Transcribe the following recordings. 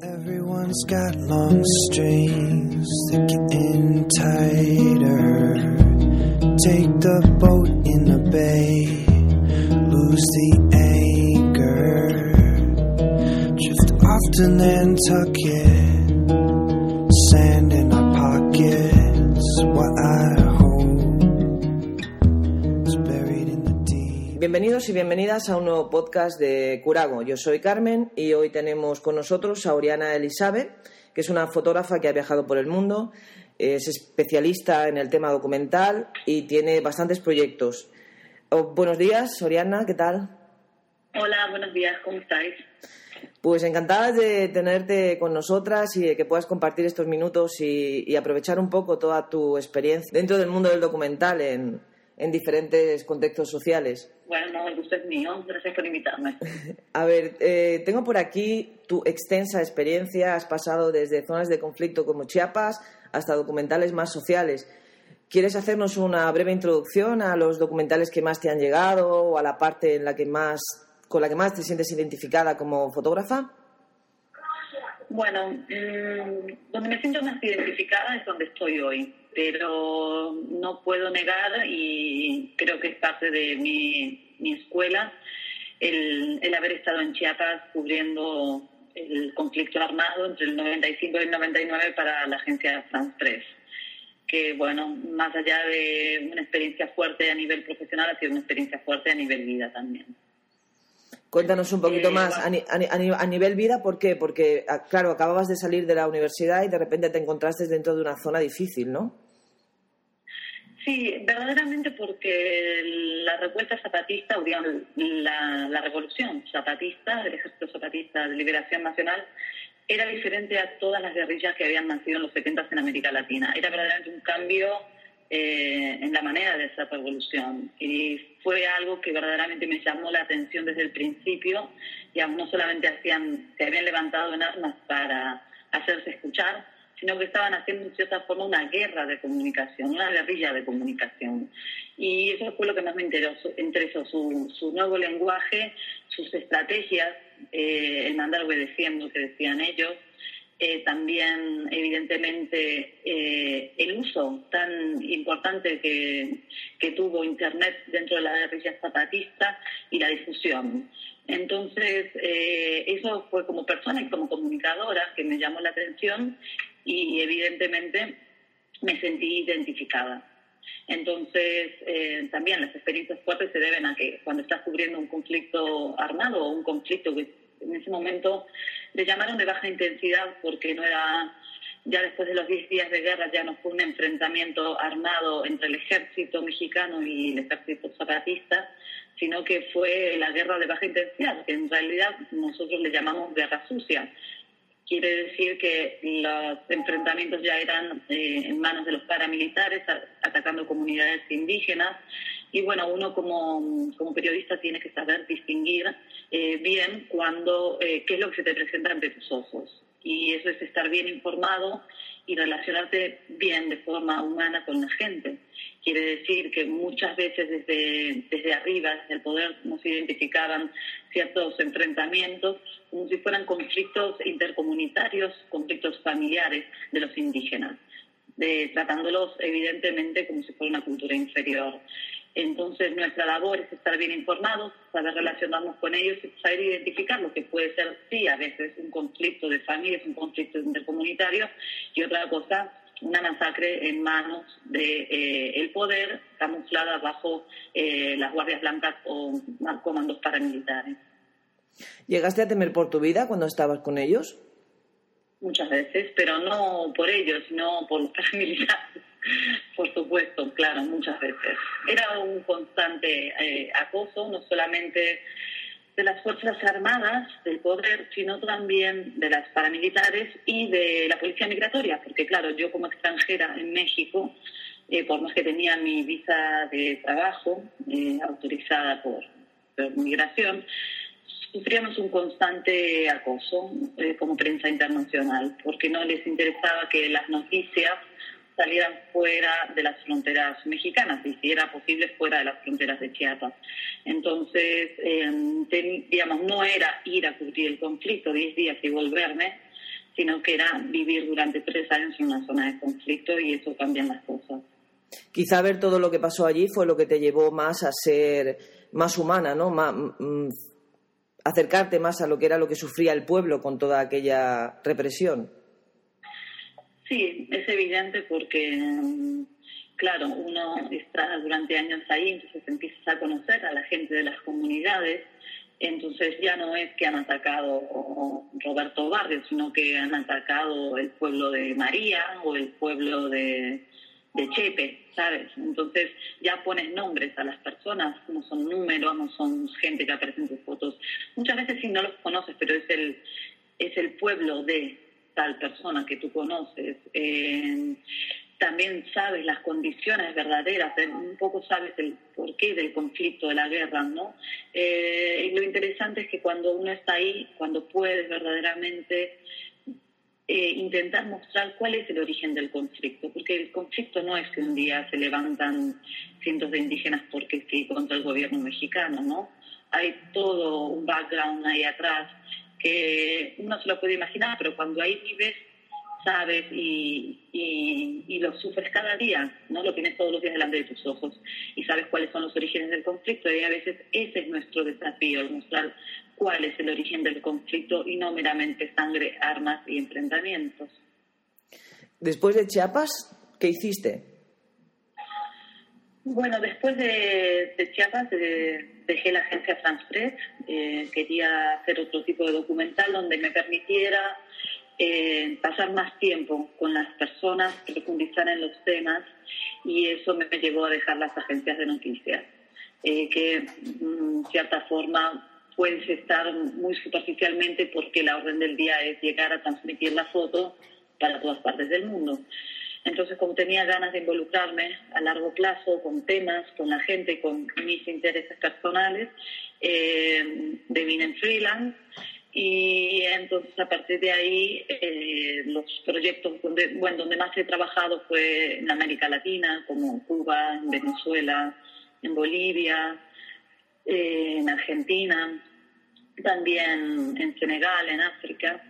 Everyone's got long strings that getting tighter. Take the boat in the bay, lose the anchor. Drift off to Nantucket, sand in Bienvenidos y bienvenidas a un nuevo podcast de Curago. Yo soy Carmen y hoy tenemos con nosotros a Oriana Elizabeth, que es una fotógrafa que ha viajado por el mundo, es especialista en el tema documental y tiene bastantes proyectos. Oh, buenos días, Oriana, ¿qué tal? Hola, buenos días, ¿cómo estáis? Pues encantadas de tenerte con nosotras y de que puedas compartir estos minutos y, y aprovechar un poco toda tu experiencia dentro del mundo del documental en, en diferentes contextos sociales. Bueno, no, el gusto es mío, gracias por invitarme. A ver, eh, tengo por aquí tu extensa experiencia. Has pasado desde zonas de conflicto como Chiapas hasta documentales más sociales. ¿Quieres hacernos una breve introducción a los documentales que más te han llegado o a la parte en la que más, con la que más te sientes identificada como fotógrafa? Bueno, mm, donde me siento más identificada es donde estoy hoy, pero no puedo negar y creo que es parte de mi, mi escuela el, el haber estado en Chiapas cubriendo el conflicto armado entre el 95 y el 99 para la agencia France Press que bueno, más allá de una experiencia fuerte a nivel profesional, ha sido una experiencia fuerte a nivel vida también. Cuéntanos un poquito Eh, más a, a a ni- a nivel vida, ¿por qué? Porque, claro, acababas de salir de la universidad y de repente te encontraste dentro de una zona difícil, ¿no? Sí, verdaderamente porque la revuelta zapatista, o digamos, la, la revolución zapatista, del ejército zapatista de liberación nacional, era diferente a todas las guerrillas que habían nacido en los 70 en América Latina. Era verdaderamente un cambio eh, en la manera de esa revolución. Y fue algo que verdaderamente me llamó la atención desde el principio. Digamos, no solamente hacían, se habían levantado en armas para hacerse escuchar, sino que estaban haciendo en cierta forma una guerra de comunicación, una guerrilla de comunicación. Y eso fue lo que más me interesó, interesó su, su nuevo lenguaje, sus estrategias, eh, el mandar obedeciendo, que decían ellos, eh, también evidentemente eh, el uso tan importante que, que tuvo Internet dentro de la guerrilla zapatista y la difusión. Entonces, eso fue como persona y como comunicadora que me llamó la atención y evidentemente me sentí identificada. Entonces, eh, también las experiencias fuertes se deben a que cuando estás cubriendo un conflicto armado o un conflicto que en ese momento le llamaron de baja intensidad porque no era, ya después de los 10 días de guerra ya no fue un enfrentamiento armado entre el ejército mexicano y el ejército zapatista, sino que fue la guerra de baja intensidad, que en realidad nosotros le llamamos guerra sucia. Quiere decir que los enfrentamientos ya eran eh, en manos de los paramilitares, atacando comunidades indígenas. Y bueno, uno como, como periodista tiene que saber distinguir eh, bien cuando, eh, qué es lo que se te presenta ante tus ojos. Y eso es estar bien informado y relacionarte bien de forma humana con la gente. Quiere decir que muchas veces desde, desde arriba, desde el poder, nos identificaban ciertos enfrentamientos como si fueran conflictos intercomunitarios, conflictos familiares de los indígenas, de- tratándolos evidentemente como si fuera una cultura inferior. Entonces, nuestra labor es estar bien informados, saber relacionarnos con ellos y saber identificar lo que puede ser, sí, a veces un conflicto de familias, un conflicto intercomunitario, y otra cosa, una masacre en manos del el poder, camuflada bajo eh, las guardias blancas o comandos paramilitares. ¿Llegaste a temer por tu vida cuando estabas con ellos? Muchas veces, pero no por ellos, sino por los paramilitares. Por supuesto, claro, muchas veces. Era un constante eh, acoso, no solamente de las Fuerzas Armadas del poder, sino también de las paramilitares y de la Policía Migratoria, porque claro, yo como extranjera en México, eh, por más que tenía mi visa de trabajo eh, autorizada por, migración, sufríamos un constante acoso eh, como prensa internacional, porque no les interesaba que las noticias salieran fuera de las fronteras mexicanas y si era posible fuera de las fronteras de Chiapas. Entonces, eh, digamos, no era ir a cubrir el conflicto 10 días y volverme, sino que era vivir durante tres años en una zona de conflicto y eso cambia las cosas. Quizá ver todo lo que pasó allí fue lo que te llevó más a ser más humana, ¿no? Acercarte más a lo que era lo que sufría el pueblo con toda aquella represión. Sí, es evidente porque, claro, uno está durante años ahí, entonces empiezas a conocer a la gente de las comunidades entonces ya no es que han atacado Roberto Barrio, sino que han atacado el pueblo de María o el pueblo de, Chepe, ¿sabes? Entonces ya pones nombres a las personas, no son números, no son gente que aparece en tus fotos. Muchas veces sí no los conoces, pero es el, es el pueblo de tal persona que tú conoces. Eh, también sabes las condiciones verdaderas, eh, un poco sabes el porqué del conflicto, de la guerra, ¿no? Eh, y lo interesante es que cuando uno está ahí, cuando puedes verdaderamente intentar mostrar cuál es el origen del conflicto, porque el conflicto no es que un día se levantan cientos de indígenas porque sí contra el gobierno mexicano, ¿no? Hay todo un background ahí atrás que uno se lo puede imaginar, pero cuando ahí vives sabes y, y, lo sufres cada día, ¿no? Lo tienes todos los días delante de tus ojos y sabes cuáles son los orígenes del conflicto y a veces ese es nuestro desafío, mostrar cuál es el origen del conflicto y no meramente sangre, armas y enfrentamientos. Después de Chiapas, ¿qué hiciste? Bueno, después de, Chiapas dejé la agencia Transpress, eh, quería hacer otro tipo de documental donde me permitiera eh, pasar más tiempo con las personas, profundizar en los temas y eso me llevó a dejar las agencias de noticias, eh, que mm, de cierta forma puedes estar muy superficialmente porque la orden del día es llegar a transmitir la foto para todas partes del mundo. Entonces, como tenía ganas de involucrarme a largo plazo con temas, con la gente, con mis intereses personales, eh, vine en freelance y entonces a partir de ahí eh, los proyectos donde, bueno, donde más he trabajado fue en América Latina, como Cuba, en Venezuela, en Bolivia, eh, en Argentina, también en Senegal, en África.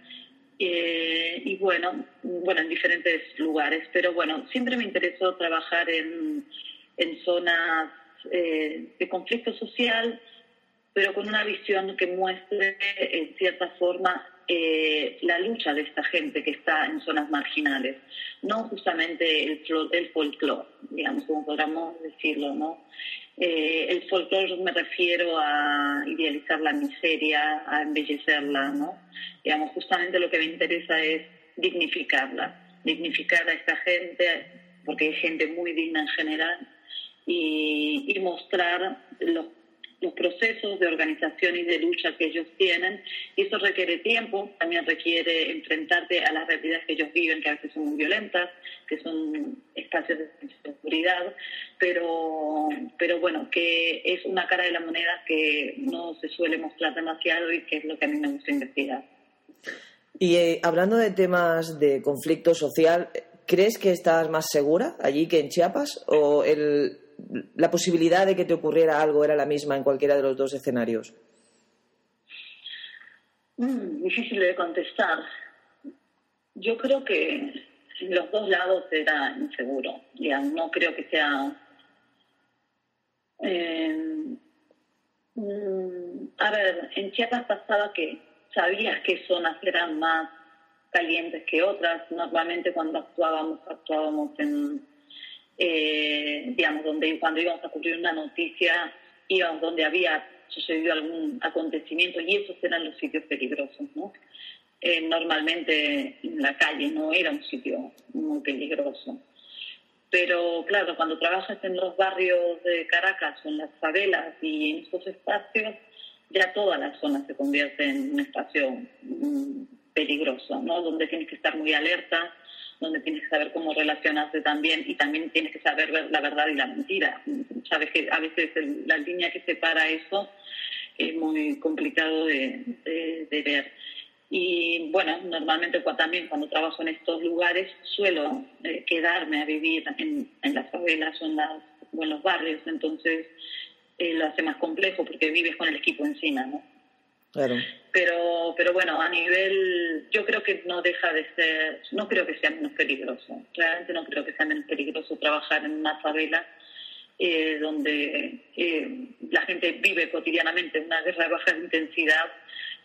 Eh, y bueno, bueno, en diferentes lugares, pero bueno, siempre me interesó trabajar en, en zonas de conflicto social pero con una visión que muestre, en cierta forma, eh, la lucha de esta gente que está en zonas marginales, no justamente el, el folclore, digamos, como podríamos decirlo, ¿no? Eh, el folclore me refiero a idealizar la miseria, a embellecerla, ¿no? Digamos, justamente lo que me interesa es dignificarla, dignificar a esta gente, porque hay gente muy digna en general, y, y mostrar los los procesos de organización y de lucha que ellos tienen. Y eso requiere tiempo, también requiere enfrentarte a las realidades que ellos viven, que a veces son muy violentas, que son espacios de seguridad, pero, pero bueno, que es una cara de la moneda que no se suele mostrar demasiado y que es lo que a mí me gusta investigar. Y eh, hablando de temas de conflicto social, ¿crees que estás más segura allí que en Chiapas? ¿O el, la posibilidad de que te ocurriera algo era la misma en cualquiera de los dos escenarios? Mm, difícil de contestar. Yo creo que en los dos lados era inseguro. Ya, no creo que sea. Eh, mm, a ver, en Chiapas pasaba que sabías qué zonas eran más calientes que otras. Normalmente cuando actuábamos, actuábamos en eh, digamos, donde cuando íbamos a cubrir una noticia, íbamos donde había sucedido algún acontecimiento y esos eran los sitios peligrosos, ¿no? Eh, normalmente la calle no era un sitio muy peligroso. Pero claro, cuando trabajas en los barrios de Caracas o en las favelas y en esos espacios, ya toda la zona se convierte en un espacio mm, peligroso, ¿no? Donde tienes que estar muy alerta, donde tienes que saber cómo relacionarse también y también tienes que saber ver la verdad y la mentira. Sabes que a veces la línea que separa eso es muy complicado de, ver. Y bueno, normalmente también cuando trabajo en estos lugares suelo eh, quedarme a vivir en, las favelas o en, las, o en los barrios, entonces eh, lo hace más complejo porque vives con el equipo encima, ¿no? Claro. Pero, pero bueno, a nivel, yo creo que no deja de ser, no creo que sea menos peligroso. Realmente no creo que sea menos peligroso trabajar en una favela eh, donde eh, la gente vive cotidianamente una guerra de baja intensidad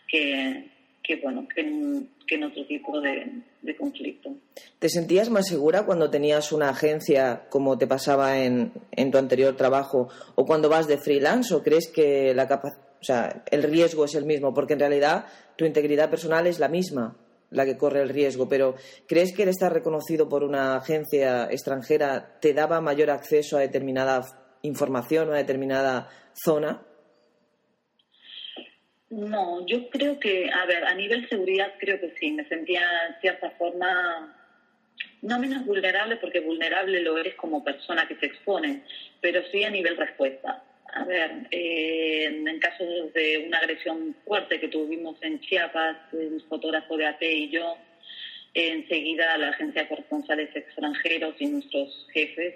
que, que bueno, que en, que en otro tipo de, de conflicto. ¿Te sentías más segura cuando tenías una agencia como te pasaba en, en tu anterior trabajo o cuando vas de freelance o crees que la capa- o sea, el riesgo es el mismo? Porque en realidad tu integridad personal es la misma la que corre el riesgo, pero ¿crees que el estar reconocido por una agencia extranjera te daba mayor acceso a determinada información o a determinada zona? No, yo creo que, a ver, a nivel seguridad creo que sí, me sentía en cierta forma no menos vulnerable porque vulnerable lo eres como persona que se expone, pero sí a nivel respuesta. A ver, eh, en caso de una agresión fuerte que tuvimos en Chiapas, el fotógrafo de AT y yo, enseguida la agencia de corresponsales extranjeros y nuestros jefes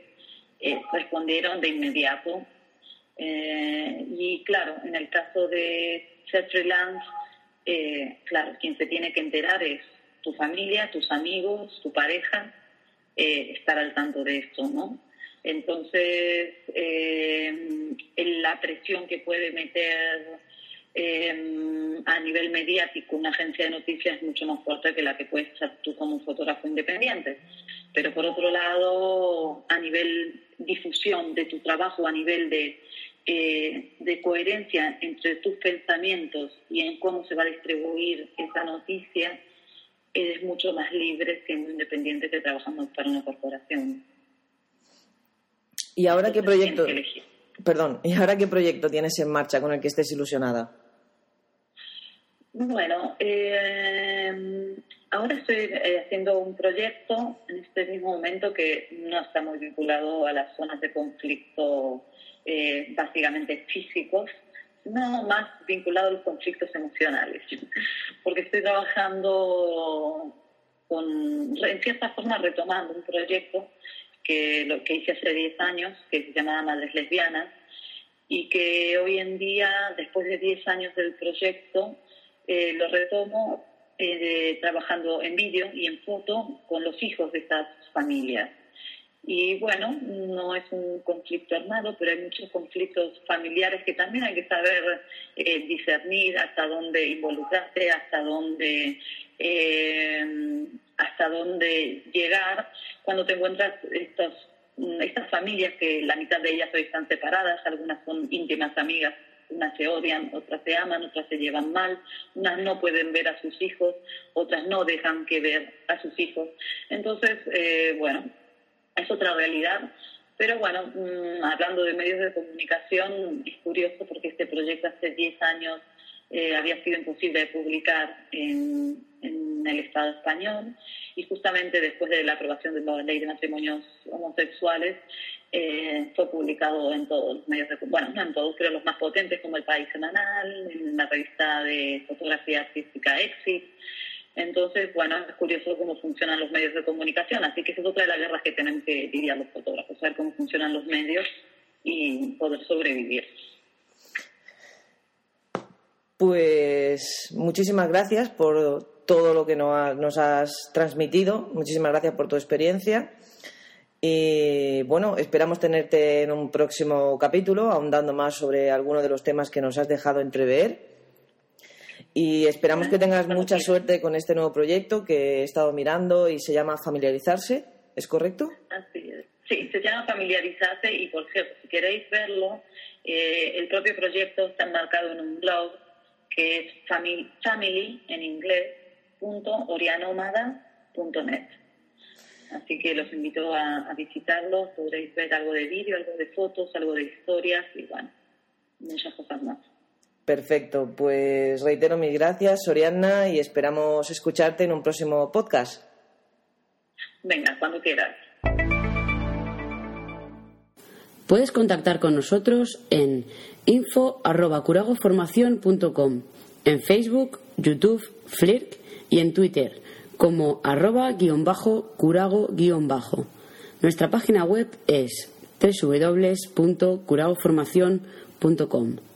eh, respondieron de inmediato. Eh, y claro, en el caso de ser freelance, eh, claro, quien se tiene que enterar es tu familia, tus amigos, tu pareja, estar al tanto de esto, ¿no? Entonces, eh, la presión que puede meter eh, a nivel mediático una agencia de noticias es mucho más fuerte que la que puedes ser tú como un fotógrafo independiente. Pero por otro lado, a nivel difusión de tu trabajo, a nivel de, eh, de coherencia entre tus pensamientos y en cómo se va a distribuir esa noticia, eres mucho más libre siendo independiente que trabajando para una corporación. ¿Y ahora qué proyecto? Perdón, ¿y ahora qué proyecto tienes en marcha con el que estés ilusionada? Bueno, eh, ahora estoy eh, haciendo un proyecto en este mismo momento que no está muy vinculado a las zonas de conflicto eh, básicamente físicos, sino más vinculado a los conflictos emocionales, porque estoy trabajando con, en cierta forma retomando un proyecto que lo que hice hace 10 años, que se llamaba Madres Lesbianas, y que hoy en día, después de 10 años del proyecto, eh, lo retomo eh, trabajando en vídeo y en foto con los hijos de estas familias. Y bueno, no es un conflicto armado, pero hay muchos conflictos familiares que también hay que saber eh, discernir hasta dónde involucrarse, hasta dónde, hasta dónde llegar cuando te encuentras estos, estas familias que la mitad de ellas hoy están separadas, algunas son íntimas amigas unas se odian, otras se aman, otras se llevan mal, unas no pueden ver a sus hijos, otras no dejan que ver a sus hijos. Entonces, eh, bueno, es otra realidad. Pero bueno, mm, hablando de medios de comunicación, es curioso porque este proyecto hace 10 años eh, había sido imposible de publicar en, en el Estado español y justamente después de la aprobación de la ley de matrimonios homosexuales eh, fue publicado en todos los medios de bueno no en todos pero los más potentes como el País Semanal en la revista de fotografía artística Exit entonces bueno es curioso cómo funcionan los medios de comunicación así que esa es otra de las guerras que tenemos que lidiar los fotógrafos saber cómo funcionan los medios y poder sobrevivir. Pues muchísimas gracias por todo lo que ha- nos has transmitido. Muchísimas gracias por tu experiencia. Y bueno, esperamos tenerte en un próximo capítulo, ahondando más sobre alguno de los temas que nos has dejado entrever. Y esperamos que tengas mucha suerte con este nuevo proyecto que he estado mirando y se llama Familiarizarse. ¿Es correcto? Así es. Sí, se llama familiarizarse y por cierto, si queréis verlo, eh, el propio proyecto está enmarcado en un blog que es family, family en inglés punto orianómada punto net. Así que los invito a, a visitarlo, podréis ver algo de vídeo, algo de fotos, algo de historias y bueno, muchas cosas más. Perfecto. Pues reitero mis gracias, Soriana, y esperamos escucharte en un próximo podcast. Venga, cuando quieras. Puedes contactar con nosotros en info.curagoformación.com, en Facebook, YouTube, Flickr y en Twitter como arroba guion bajo curago guion bajo. Nuestra página web es www.curagoformación.com.